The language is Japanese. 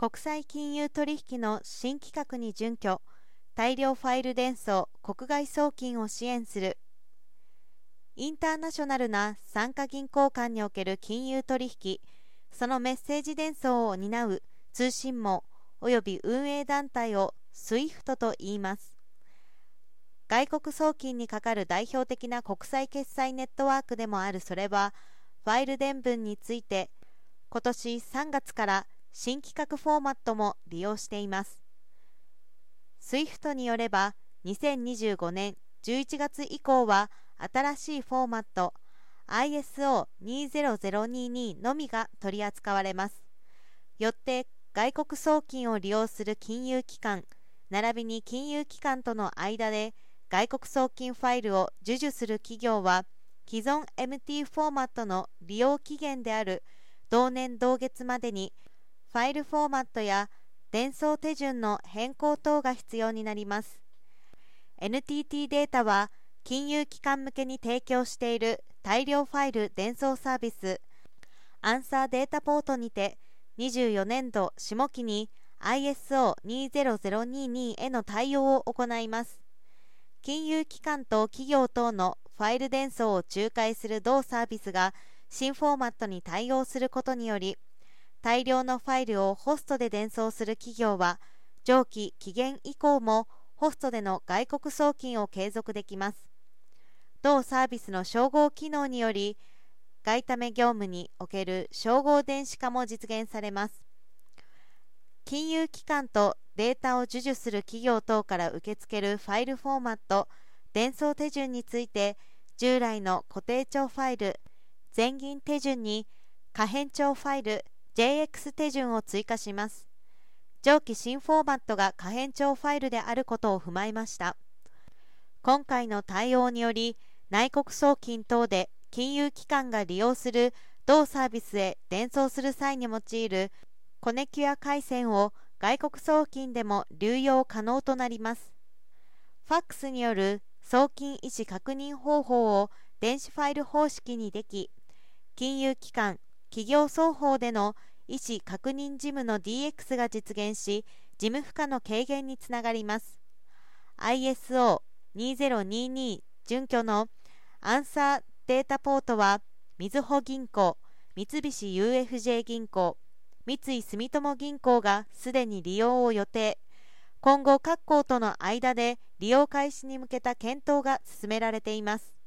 国際金融取引の新規格に準拠大量ファイル伝送国外送金を支援する。インターナショナルな参加銀行間における金融取引そのメッセージ伝送を担う通信網及び運営団体を SWIFT と言います。外国送金にかかる代表的な国際決済ネットワークでもあるそれはファイル伝文について今年3月から新規格フォーマットも利用しています SWIFT によれば2025年11月以降は新しいフォーマット ISO20022 のみが取り扱われます。よって外国送金を利用する金融機関並びに金融機関との間で外国送金ファイルを授受する企業は既存 MT フォーマットの利用期限である同年同月までにファイルフォーマットや伝送手順の変更等が必要になります。NTT データは金融機関向けに提供している大量ファイル伝送サービスアンサーデータポートにて24年度下期に ISO20022 への対応を行います。金融機関と企業等のファイル伝送を仲介する同サービスが新フォーマットに対応することにより大量のファイルをホストで伝送する企業は上記期限以降もホストでの外国送金を継続できます。同サービスの照合機能により外為業務における照合電子化も実現されます。金融機関とデータを授受する企業等から受け付けるファイルフォーマット伝送手順について従来の固定帳ファイル全銀手順に可変帳ファイル JX 手順を追加します上記新フォーマットが可変帳ファイルであることを踏まえました今回の対応により内国送金等で金融機関が利用する同サービスへ伝送する際に用いるコネキュア回線を外国送金でも流用可能となります。ファックスによる送金意思確認方法を電子ファイル方式にでき、金融機関、企業双方での意思確認事務の DX が実現し、事務負荷の軽減につながります。ISO2022 準拠のアンサーデータポートは、みずほ銀行、三菱 UFJ 銀行、三井住友銀行がすでに利用を予定。今後各行との間で利用開始に向けた検討が進められています。